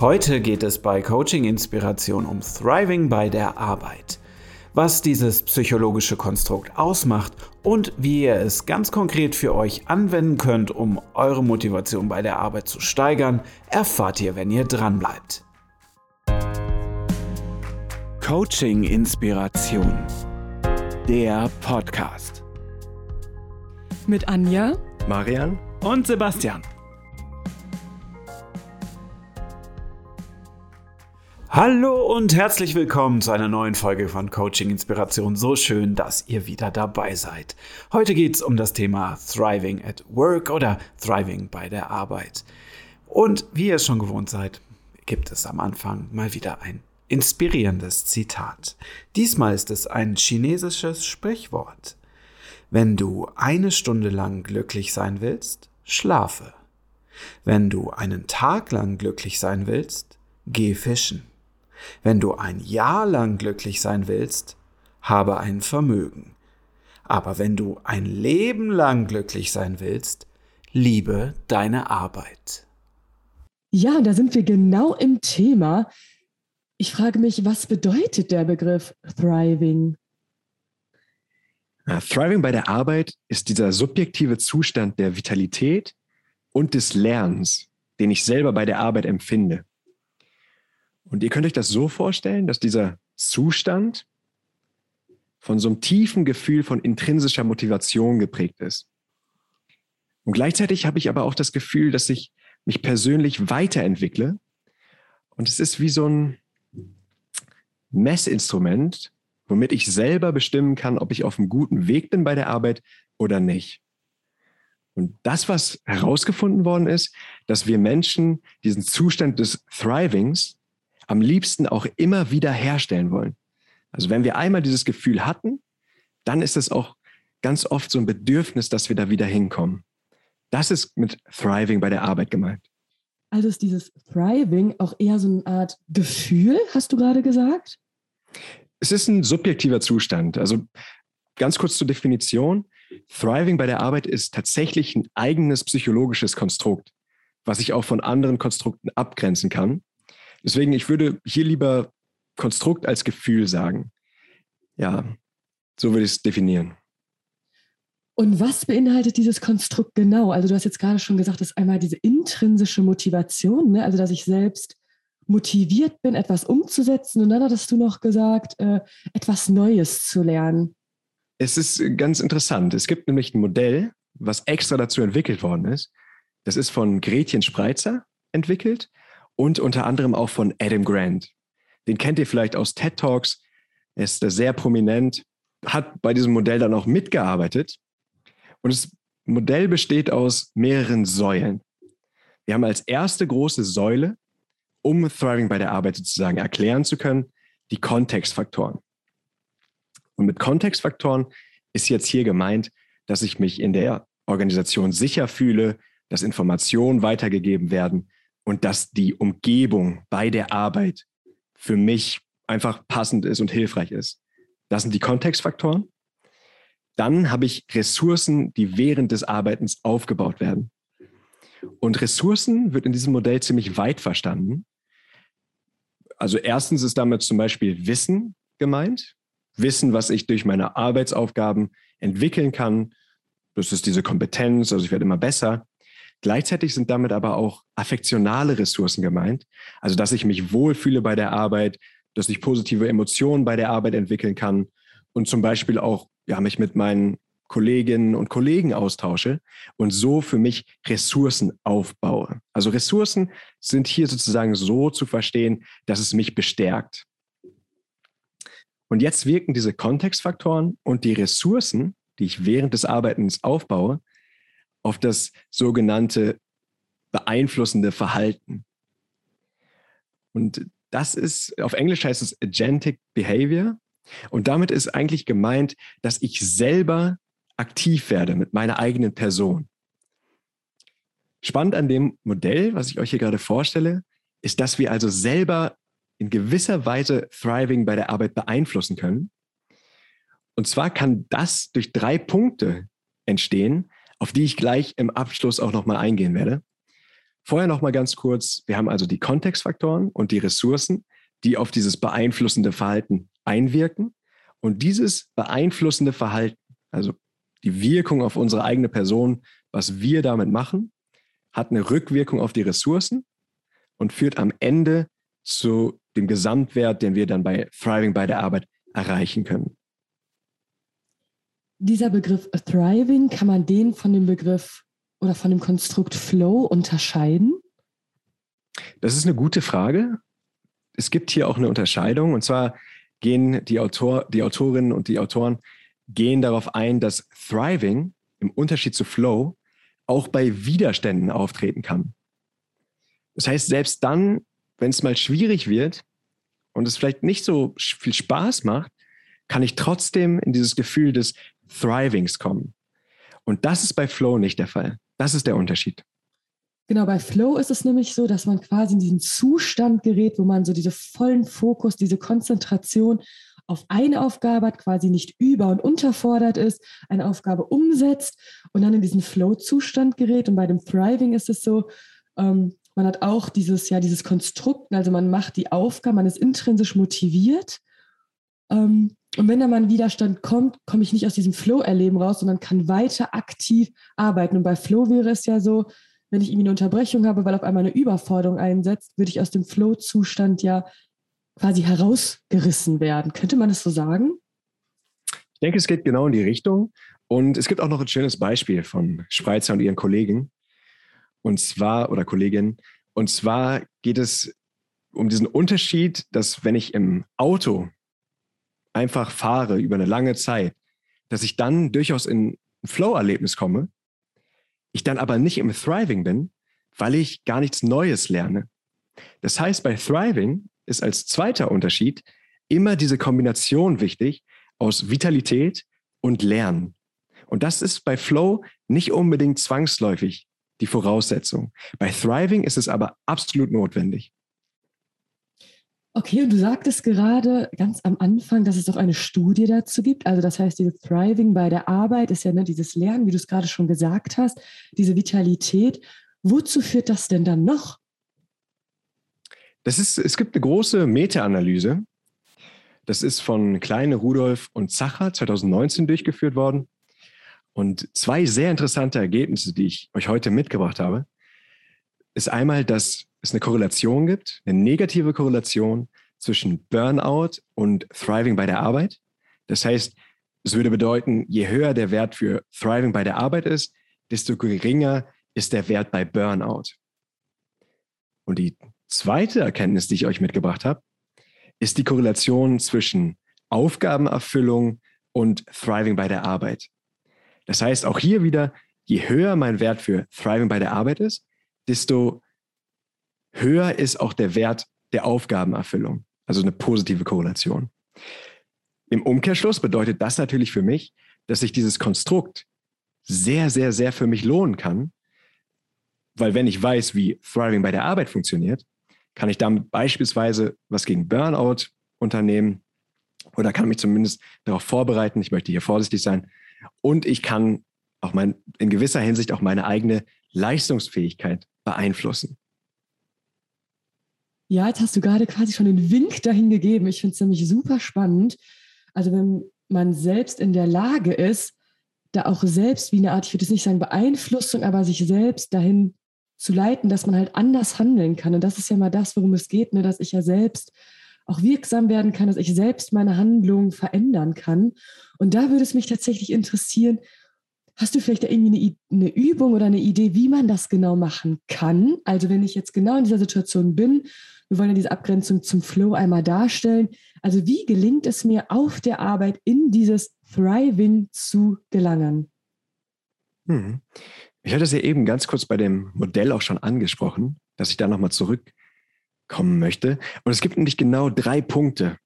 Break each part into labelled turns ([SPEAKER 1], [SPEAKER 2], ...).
[SPEAKER 1] Heute geht es bei Coaching Inspiration um Thriving bei der Arbeit. Was dieses psychologische Konstrukt ausmacht und wie ihr es ganz konkret für euch anwenden könnt, um eure Motivation bei der Arbeit zu steigern, erfahrt ihr, wenn ihr dranbleibt. Coaching Inspiration. Der Podcast.
[SPEAKER 2] Mit Anja,
[SPEAKER 3] Marian
[SPEAKER 1] und Sebastian. Hallo und herzlich willkommen zu einer neuen Folge von Coaching Inspiration. So schön, dass ihr wieder dabei seid. Heute geht es um das Thema Thriving at Work oder Thriving bei der Arbeit. Und wie ihr es schon gewohnt seid, gibt es am Anfang mal wieder ein inspirierendes Zitat. Diesmal ist es ein chinesisches Sprichwort. Wenn du eine Stunde lang glücklich sein willst, schlafe. Wenn du einen Tag lang glücklich sein willst, geh fischen. Wenn du ein Jahr lang glücklich sein willst, habe ein Vermögen. Aber wenn du ein Leben lang glücklich sein willst, liebe deine Arbeit.
[SPEAKER 2] Ja, da sind wir genau im Thema. Ich frage mich, was bedeutet der Begriff Thriving?
[SPEAKER 3] Thriving bei der Arbeit ist dieser subjektive Zustand der Vitalität und des Lernens, den ich selber bei der Arbeit empfinde. Und ihr könnt euch das so vorstellen, dass dieser Zustand von so einem tiefen Gefühl von intrinsischer Motivation geprägt ist. Und gleichzeitig habe ich aber auch das Gefühl, dass ich mich persönlich weiterentwickle. Und es ist wie so ein Messinstrument, womit ich selber bestimmen kann, ob ich auf einem guten Weg bin bei der Arbeit oder nicht. Und das, was herausgefunden worden ist, dass wir Menschen diesen Zustand des Thrivings am liebsten auch immer wieder herstellen wollen. Also wenn wir einmal dieses Gefühl hatten, dann ist es auch ganz oft so ein Bedürfnis, dass wir da wieder hinkommen. Das ist mit Thriving bei der Arbeit gemeint.
[SPEAKER 2] Also ist dieses Thriving auch eher so eine Art Gefühl, hast du gerade gesagt?
[SPEAKER 3] Es ist ein subjektiver Zustand. Also ganz kurz zur Definition. Thriving bei der Arbeit ist tatsächlich ein eigenes psychologisches Konstrukt, was sich auch von anderen Konstrukten abgrenzen kann. Deswegen, ich würde hier lieber Konstrukt als Gefühl sagen. Ja, so würde ich es definieren.
[SPEAKER 2] Und was beinhaltet dieses Konstrukt genau? Also du hast jetzt gerade schon gesagt, dass einmal diese intrinsische Motivation, ne? also dass ich selbst motiviert bin, etwas umzusetzen. Und dann hattest du noch gesagt, äh, etwas Neues zu lernen.
[SPEAKER 3] Es ist ganz interessant. Es gibt nämlich ein Modell, was extra dazu entwickelt worden ist. Das ist von Gretchen Spreitzer entwickelt und unter anderem auch von Adam Grant. Den kennt ihr vielleicht aus TED Talks. Er ist sehr prominent, hat bei diesem Modell dann auch mitgearbeitet. Und das Modell besteht aus mehreren Säulen. Wir haben als erste große Säule, um Thriving bei der Arbeit sozusagen erklären zu können, die Kontextfaktoren. Und mit Kontextfaktoren ist jetzt hier gemeint, dass ich mich in der Organisation sicher fühle, dass Informationen weitergegeben werden, und dass die Umgebung bei der Arbeit für mich einfach passend ist und hilfreich ist. Das sind die Kontextfaktoren. Dann habe ich Ressourcen, die während des Arbeitens aufgebaut werden. Und Ressourcen wird in diesem Modell ziemlich weit verstanden. Also erstens ist damit zum Beispiel Wissen gemeint. Wissen, was ich durch meine Arbeitsaufgaben entwickeln kann. Das ist diese Kompetenz, also ich werde immer besser. Gleichzeitig sind damit aber auch affektionale Ressourcen gemeint. Also, dass ich mich wohlfühle bei der Arbeit, dass ich positive Emotionen bei der Arbeit entwickeln kann und zum Beispiel auch ja, mich mit meinen Kolleginnen und Kollegen austausche und so für mich Ressourcen aufbaue. Also Ressourcen sind hier sozusagen so zu verstehen, dass es mich bestärkt. Und jetzt wirken diese Kontextfaktoren und die Ressourcen, die ich während des Arbeitens aufbaue, auf das sogenannte beeinflussende Verhalten. Und das ist, auf Englisch heißt es Agentic Behavior. Und damit ist eigentlich gemeint, dass ich selber aktiv werde mit meiner eigenen Person. Spannend an dem Modell, was ich euch hier gerade vorstelle, ist, dass wir also selber in gewisser Weise Thriving bei der Arbeit beeinflussen können. Und zwar kann das durch drei Punkte entstehen, auf die ich gleich im Abschluss auch nochmal eingehen werde. Vorher noch mal ganz kurz, wir haben also die Kontextfaktoren und die Ressourcen, die auf dieses beeinflussende Verhalten einwirken. Und dieses beeinflussende Verhalten, also die Wirkung auf unsere eigene Person, was wir damit machen, hat eine Rückwirkung auf die Ressourcen und führt am Ende zu dem Gesamtwert, den wir dann bei Thriving bei der Arbeit erreichen können.
[SPEAKER 2] Dieser Begriff Thriving, kann man den von dem Begriff oder von dem Konstrukt Flow unterscheiden?
[SPEAKER 3] Das ist eine gute Frage. Es gibt hier auch eine Unterscheidung und zwar gehen die, Autor, die Autorinnen und die Autoren gehen darauf ein, dass Thriving im Unterschied zu Flow auch bei Widerständen auftreten kann. Das heißt, selbst dann, wenn es mal schwierig wird und es vielleicht nicht so viel Spaß macht, kann ich trotzdem in dieses Gefühl des Thrivings kommen. Und das ist bei Flow nicht der Fall. Das ist der Unterschied.
[SPEAKER 2] Genau, bei Flow ist es nämlich so, dass man quasi in diesen Zustand gerät, wo man so diese vollen Fokus, diese Konzentration auf eine Aufgabe hat, quasi nicht über- und unterfordert ist, eine Aufgabe umsetzt und dann in diesen Flow-Zustand gerät. Und bei dem Thriving ist es so, ähm, man hat auch dieses, ja, dieses Konstrukt, also man macht die Aufgabe, man ist intrinsisch motiviert. Ähm, und wenn da mal ein Widerstand kommt, komme ich nicht aus diesem Flow-Erleben raus, sondern kann weiter aktiv arbeiten. Und bei Flow wäre es ja so, wenn ich irgendwie eine Unterbrechung habe, weil auf einmal eine Überforderung einsetzt, würde ich aus dem Flow-Zustand ja quasi herausgerissen werden. Könnte man das so sagen?
[SPEAKER 3] Ich denke, es geht genau in die Richtung. Und es gibt auch noch ein schönes Beispiel von Spreitzer und ihren Kollegen. Und zwar, oder Kollegin, und zwar geht es um diesen Unterschied, dass wenn ich im Auto einfach fahre über eine lange Zeit, dass ich dann durchaus in ein Flow-Erlebnis komme, ich dann aber nicht im Thriving bin, weil ich gar nichts Neues lerne. Das heißt, bei Thriving ist als zweiter Unterschied immer diese Kombination wichtig aus Vitalität und Lernen. Und das ist bei Flow nicht unbedingt zwangsläufig die Voraussetzung. Bei Thriving ist es aber absolut notwendig.
[SPEAKER 2] Okay, und du sagtest gerade ganz am Anfang, dass es auch eine Studie dazu gibt. Also das heißt, dieses Thriving bei der Arbeit ist ja ne, dieses Lernen, wie du es gerade schon gesagt hast, diese Vitalität. Wozu führt das denn dann noch?
[SPEAKER 3] Das ist, es gibt eine große Meta-Analyse. Das ist von Kleine, Rudolf und Zacher 2019 durchgeführt worden. Und zwei sehr interessante Ergebnisse, die ich euch heute mitgebracht habe, ist einmal, dass es eine Korrelation gibt, eine negative Korrelation zwischen Burnout und Thriving bei der Arbeit. Das heißt, es würde bedeuten, je höher der Wert für Thriving bei der Arbeit ist, desto geringer ist der Wert bei Burnout. Und die zweite Erkenntnis, die ich euch mitgebracht habe, ist die Korrelation zwischen Aufgabenerfüllung und Thriving bei der Arbeit. Das heißt, auch hier wieder, je höher mein Wert für Thriving bei der Arbeit ist, desto höher ist auch der Wert der Aufgabenerfüllung, also eine positive Korrelation. Im Umkehrschluss bedeutet das natürlich für mich, dass sich dieses Konstrukt sehr, sehr, sehr für mich lohnen kann, weil wenn ich weiß, wie Thriving bei der Arbeit funktioniert, kann ich damit beispielsweise was gegen Burnout unternehmen oder kann mich zumindest darauf vorbereiten. Ich möchte hier vorsichtig sein. Und ich kann auch mein, in gewisser Hinsicht auch meine eigene Leistungsfähigkeit beeinflussen.
[SPEAKER 2] Ja, jetzt hast du gerade quasi schon den Wink dahin gegeben. Ich finde es nämlich super spannend. Also wenn man selbst in der Lage ist, da auch selbst wie eine Art, ich würde jetzt nicht sagen Beeinflussung, aber sich selbst dahin zu leiten, dass man halt anders handeln kann. Und das ist ja mal das, worum es geht, ne? dass ich ja selbst auch wirksam werden kann, dass ich selbst meine Handlungen verändern kann. Und da würde es mich tatsächlich interessieren, Hast du vielleicht irgendwie eine, eine, Übung oder eine Idee, wie man das genau machen kann? Also wenn ich jetzt genau in dieser Situation bin, wir wollen ja diese Abgrenzung zum Flow einmal darstellen. Also wie gelingt es mir auf der Arbeit in dieses Thriving zu gelangen?
[SPEAKER 3] Hm. Ich hatte es ja eben ganz kurz bei dem Modell auch schon angesprochen, dass ich da nochmal zurückkommen möchte. Und es gibt nämlich genau drei Punkte,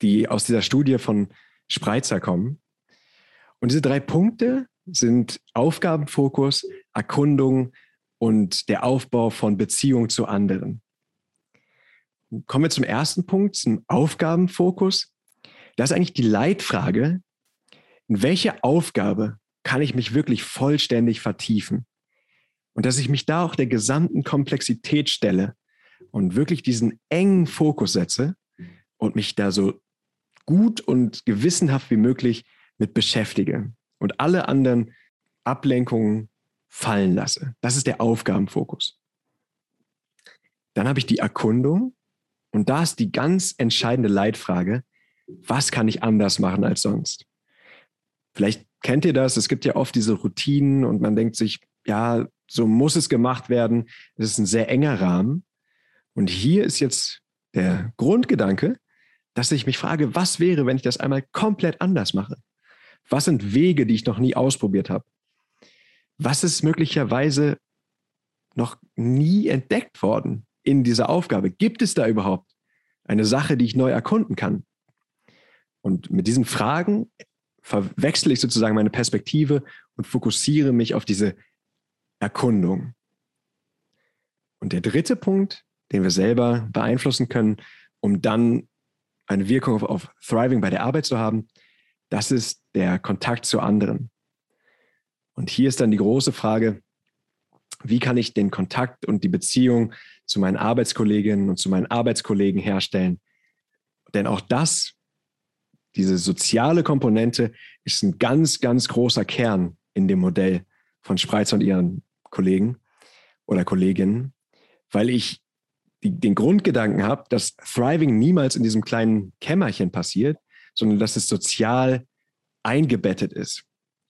[SPEAKER 3] die aus dieser Studie von Spreitzer kommen. Und diese drei Punkte sind Aufgabenfokus, Erkundung und der Aufbau von Beziehungen zu anderen. Kommen wir zum ersten Punkt, zum Aufgabenfokus. Das ist eigentlich die Leitfrage, in welche Aufgabe kann ich mich wirklich vollständig vertiefen? Und dass ich mich da auch der gesamten Komplexität stelle und wirklich diesen engen Fokus setze und mich da so gut und gewissenhaft wie möglich mit beschäftige und alle anderen Ablenkungen fallen lasse. Das ist der Aufgabenfokus. Dann habe ich die Erkundung und da ist die ganz entscheidende Leitfrage, was kann ich anders machen als sonst? Vielleicht kennt ihr das, es gibt ja oft diese Routinen und man denkt sich, ja, so muss es gemacht werden. Es ist ein sehr enger Rahmen. Und hier ist jetzt der Grundgedanke, dass ich mich frage, was wäre, wenn ich das einmal komplett anders mache? Was sind Wege, die ich noch nie ausprobiert habe? Was ist möglicherweise noch nie entdeckt worden in dieser Aufgabe? Gibt es da überhaupt eine Sache, die ich neu erkunden kann? Und mit diesen Fragen verwechsle ich sozusagen meine Perspektive und fokussiere mich auf diese Erkundung. Und der dritte Punkt, den wir selber beeinflussen können, um dann eine Wirkung auf, auf Thriving bei der Arbeit zu haben, das ist der Kontakt zu anderen. Und hier ist dann die große Frage, wie kann ich den Kontakt und die Beziehung zu meinen Arbeitskolleginnen und zu meinen Arbeitskollegen herstellen? Denn auch das, diese soziale Komponente, ist ein ganz, ganz großer Kern in dem Modell von Spreitzer und ihren Kollegen oder Kolleginnen, weil ich die, den Grundgedanken habe, dass Thriving niemals in diesem kleinen Kämmerchen passiert, sondern dass es sozial eingebettet ist.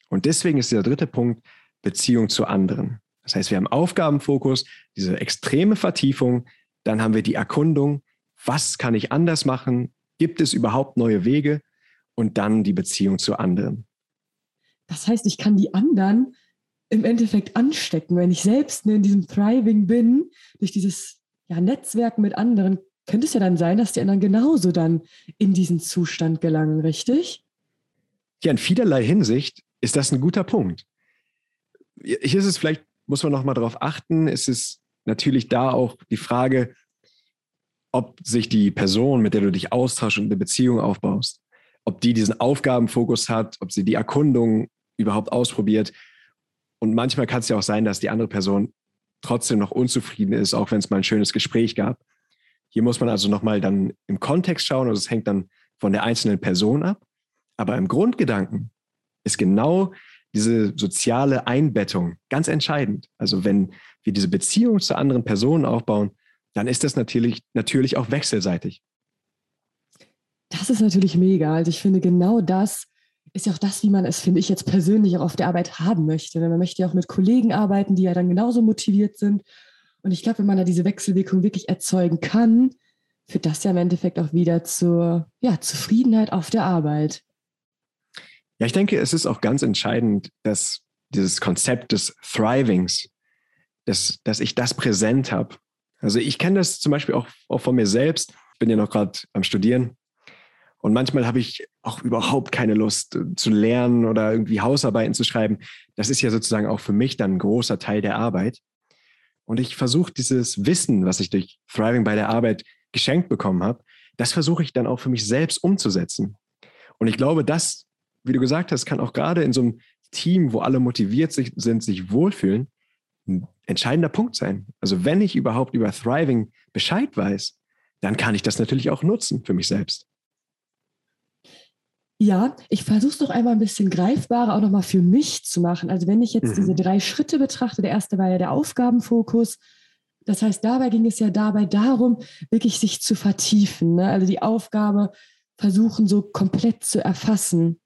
[SPEAKER 3] Und deswegen ist der dritte Punkt Beziehung zu anderen. Das heißt, wir haben Aufgabenfokus, diese extreme Vertiefung, dann haben wir die Erkundung, was kann ich anders machen? Gibt es überhaupt neue Wege? Und dann die Beziehung zu anderen.
[SPEAKER 2] Das heißt, ich kann die anderen im Endeffekt anstecken, wenn ich selbst in diesem Thriving bin, durch dieses ja, Netzwerken mit anderen, könnte es ja dann sein, dass die anderen genauso dann in diesen Zustand gelangen, richtig?
[SPEAKER 3] Ja, in vielerlei Hinsicht ist das ein guter Punkt. Hier ist es vielleicht, muss man noch mal darauf achten, ist es natürlich da auch die Frage, ob sich die Person, mit der du dich austauschst und eine Beziehung aufbaust, ob die diesen Aufgabenfokus hat, ob sie die Erkundung überhaupt ausprobiert. Und manchmal kann es ja auch sein, dass die andere Person trotzdem noch unzufrieden ist, auch wenn es mal ein schönes Gespräch gab. Hier muss man also nochmal dann im Kontext schauen, also es hängt dann von der einzelnen Person ab. Aber im Grundgedanken ist genau diese soziale Einbettung ganz entscheidend. Also wenn wir diese Beziehung zu anderen Personen aufbauen, dann ist das natürlich, natürlich auch wechselseitig.
[SPEAKER 2] Das ist natürlich mega. Also ich finde, genau das ist ja auch das, wie man es, finde ich, jetzt persönlich auch auf der Arbeit haben möchte. Man möchte ja auch mit Kollegen arbeiten, die ja dann genauso motiviert sind. Und ich glaube, wenn man da diese Wechselwirkung wirklich erzeugen kann, führt das ja im Endeffekt auch wieder zur ja, Zufriedenheit auf der Arbeit.
[SPEAKER 3] Ja, ich denke, es ist auch ganz entscheidend, dass dieses Konzept des Thrivings, dass, dass ich das präsent habe. Also ich kenne das zum Beispiel auch, auch von mir selbst. Ich bin ja noch gerade am Studieren und manchmal habe ich auch überhaupt keine Lust äh, zu lernen oder irgendwie Hausarbeiten zu schreiben. Das ist ja sozusagen auch für mich dann ein großer Teil der Arbeit. Und ich versuche dieses Wissen, was ich durch Thriving bei der Arbeit geschenkt bekommen habe, das versuche ich dann auch für mich selbst umzusetzen. Und ich glaube, das, wie du gesagt hast, kann auch gerade in so einem Team, wo alle motiviert sind, sich wohlfühlen, ein entscheidender Punkt sein. Also wenn ich überhaupt über Thriving Bescheid weiß, dann kann ich das natürlich auch nutzen für mich selbst.
[SPEAKER 2] Ja, ich versuche es doch einmal ein bisschen greifbarer auch nochmal für mich zu machen. Also wenn ich jetzt mhm. diese drei Schritte betrachte, der erste war ja der Aufgabenfokus. Das heißt, dabei ging es ja dabei darum, wirklich sich zu vertiefen. Ne? Also die Aufgabe versuchen so komplett zu erfassen.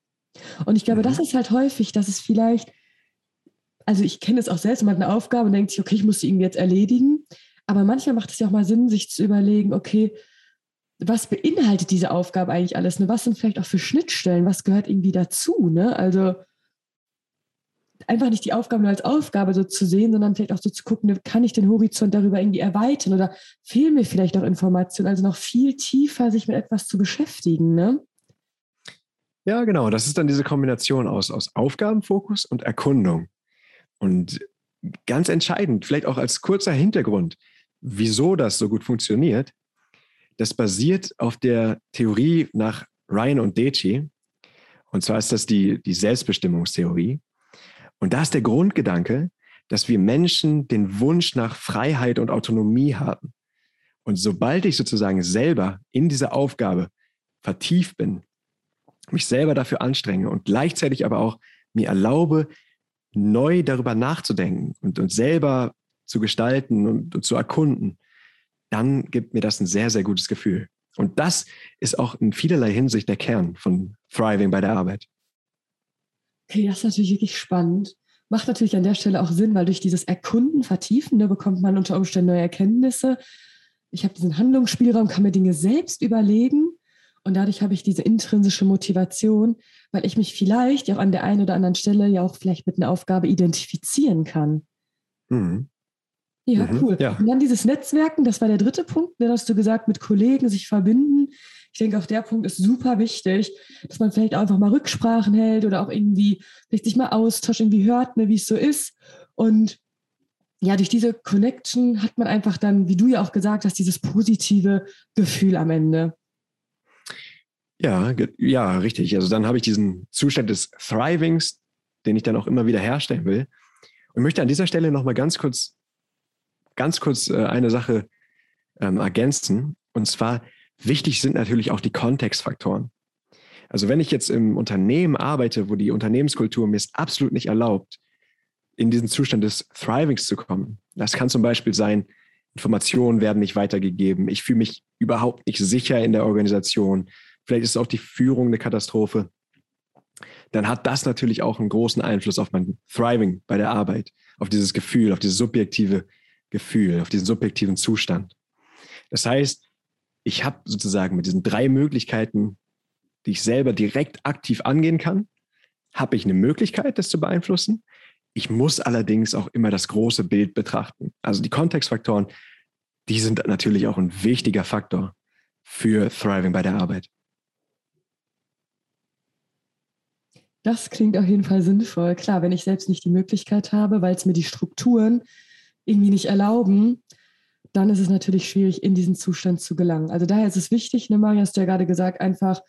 [SPEAKER 2] Und ich glaube, mhm. das ist halt häufig, dass es vielleicht, also ich kenne es auch selbst, man hat eine Aufgabe und denkt sich, okay, ich muss sie irgendwie jetzt erledigen. Aber manchmal macht es ja auch mal Sinn, sich zu überlegen, okay, was beinhaltet diese Aufgabe eigentlich alles? Ne? Was sind vielleicht auch für Schnittstellen? Was gehört irgendwie dazu? Ne? Also einfach nicht die Aufgabe nur als Aufgabe so zu sehen, sondern vielleicht auch so zu gucken, kann ich den Horizont darüber irgendwie erweitern oder fehlen mir vielleicht auch Informationen? Also noch viel tiefer sich mit etwas zu beschäftigen. Ne?
[SPEAKER 3] Ja, genau. Das ist dann diese Kombination aus, aus Aufgabenfokus und Erkundung. Und ganz entscheidend, vielleicht auch als kurzer Hintergrund, wieso das so gut funktioniert, das basiert auf der Theorie nach Ryan und Deci. Und zwar ist das die, die Selbstbestimmungstheorie. Und da ist der Grundgedanke, dass wir Menschen den Wunsch nach Freiheit und Autonomie haben. Und sobald ich sozusagen selber in dieser Aufgabe vertieft bin, mich selber dafür anstrenge und gleichzeitig aber auch mir erlaube, neu darüber nachzudenken und, und selber zu gestalten und, und zu erkunden, dann gibt mir das ein sehr, sehr gutes Gefühl. Und das ist auch in vielerlei Hinsicht der Kern von Thriving bei der Arbeit.
[SPEAKER 2] Okay, das ist natürlich wirklich spannend. Macht natürlich an der Stelle auch Sinn, weil durch dieses Erkunden, Vertiefen, ne, bekommt man unter Umständen neue Erkenntnisse. Ich habe diesen Handlungsspielraum, kann mir Dinge selbst überlegen und dadurch habe ich diese intrinsische Motivation, weil ich mich vielleicht auch an der einen oder anderen Stelle ja auch vielleicht mit einer Aufgabe identifizieren kann. Mhm. Ja, mhm, cool. Ja. Und dann dieses Netzwerken, das war der dritte Punkt, da hast du gesagt, mit Kollegen sich verbinden. Ich denke, auch der Punkt ist super wichtig, dass man vielleicht einfach mal Rücksprachen hält oder auch irgendwie vielleicht sich mal austauscht, irgendwie hört, ne, wie es so ist. Und ja, durch diese Connection hat man einfach dann, wie du ja auch gesagt hast, dieses positive Gefühl am Ende.
[SPEAKER 3] Ja, ja, richtig. Also dann habe ich diesen Zustand des Thrivings, den ich dann auch immer wieder herstellen will. Und möchte an dieser Stelle nochmal ganz kurz ganz kurz äh, eine Sache ähm, ergänzen. Und zwar, wichtig sind natürlich auch die Kontextfaktoren. Also wenn ich jetzt im Unternehmen arbeite, wo die Unternehmenskultur mir es absolut nicht erlaubt, in diesen Zustand des Thrivings zu kommen. Das kann zum Beispiel sein, Informationen werden nicht weitergegeben, ich fühle mich überhaupt nicht sicher in der Organisation, vielleicht ist auch die Führung eine Katastrophe. Dann hat das natürlich auch einen großen Einfluss auf mein Thriving bei der Arbeit, auf dieses Gefühl, auf diese subjektive Gefühl, auf diesen subjektiven Zustand. Das heißt, ich habe sozusagen mit diesen drei Möglichkeiten, die ich selber direkt aktiv angehen kann, habe ich eine Möglichkeit, das zu beeinflussen. Ich muss allerdings auch immer das große Bild betrachten. Also die Kontextfaktoren, die sind natürlich auch ein wichtiger Faktor für Thriving bei der Arbeit.
[SPEAKER 2] Das klingt auf jeden Fall sinnvoll. Klar, wenn ich selbst nicht die Möglichkeit habe, weil es mir die Strukturen irgendwie nicht erlauben, dann ist es natürlich schwierig, in diesen Zustand zu gelangen. Also daher ist es wichtig, ne, Maria, hast du ja gerade gesagt, einfach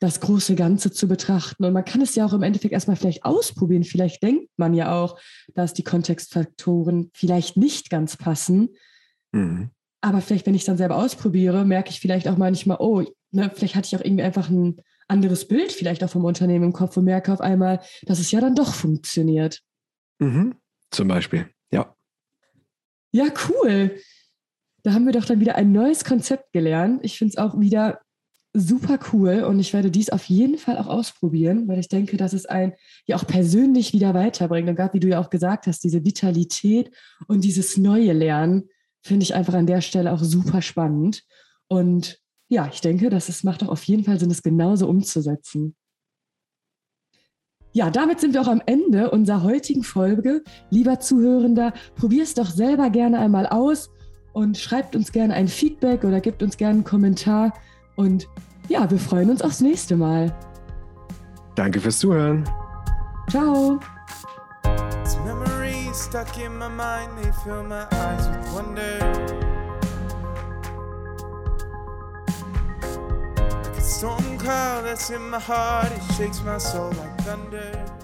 [SPEAKER 2] das große Ganze zu betrachten. Und man kann es ja auch im Endeffekt erstmal vielleicht ausprobieren. Vielleicht denkt man ja auch, dass die Kontextfaktoren vielleicht nicht ganz passen. Mhm. Aber vielleicht, wenn ich es dann selber ausprobiere, merke ich vielleicht auch manchmal, oh, ne, vielleicht hatte ich auch irgendwie einfach ein anderes Bild vielleicht auch vom Unternehmen im Kopf und merke auf einmal, dass es ja dann doch funktioniert.
[SPEAKER 3] Mhm. Zum Beispiel, ja.
[SPEAKER 2] Ja, cool. Da haben wir doch dann wieder ein neues Konzept gelernt. Ich finde es auch wieder super cool und ich werde dies auf jeden Fall auch ausprobieren, weil ich denke, dass es einen ja auch persönlich wieder weiterbringt. Und gerade wie du ja auch gesagt hast, diese Vitalität und dieses neue Lernen finde ich einfach an der Stelle auch super spannend. Und ja, ich denke, dass es macht auch auf jeden Fall Sinn, es genauso umzusetzen. Ja, damit sind wir auch am Ende unserer heutigen Folge. Lieber Zuhörender, probier es doch selber gerne einmal aus und schreibt uns gerne ein Feedback oder gebt uns gerne einen Kommentar. Und ja, wir freuen uns aufs nächste Mal.
[SPEAKER 3] Danke fürs Zuhören.
[SPEAKER 2] Ciao. Storm cloud that's in my heart, it shakes my soul like thunder.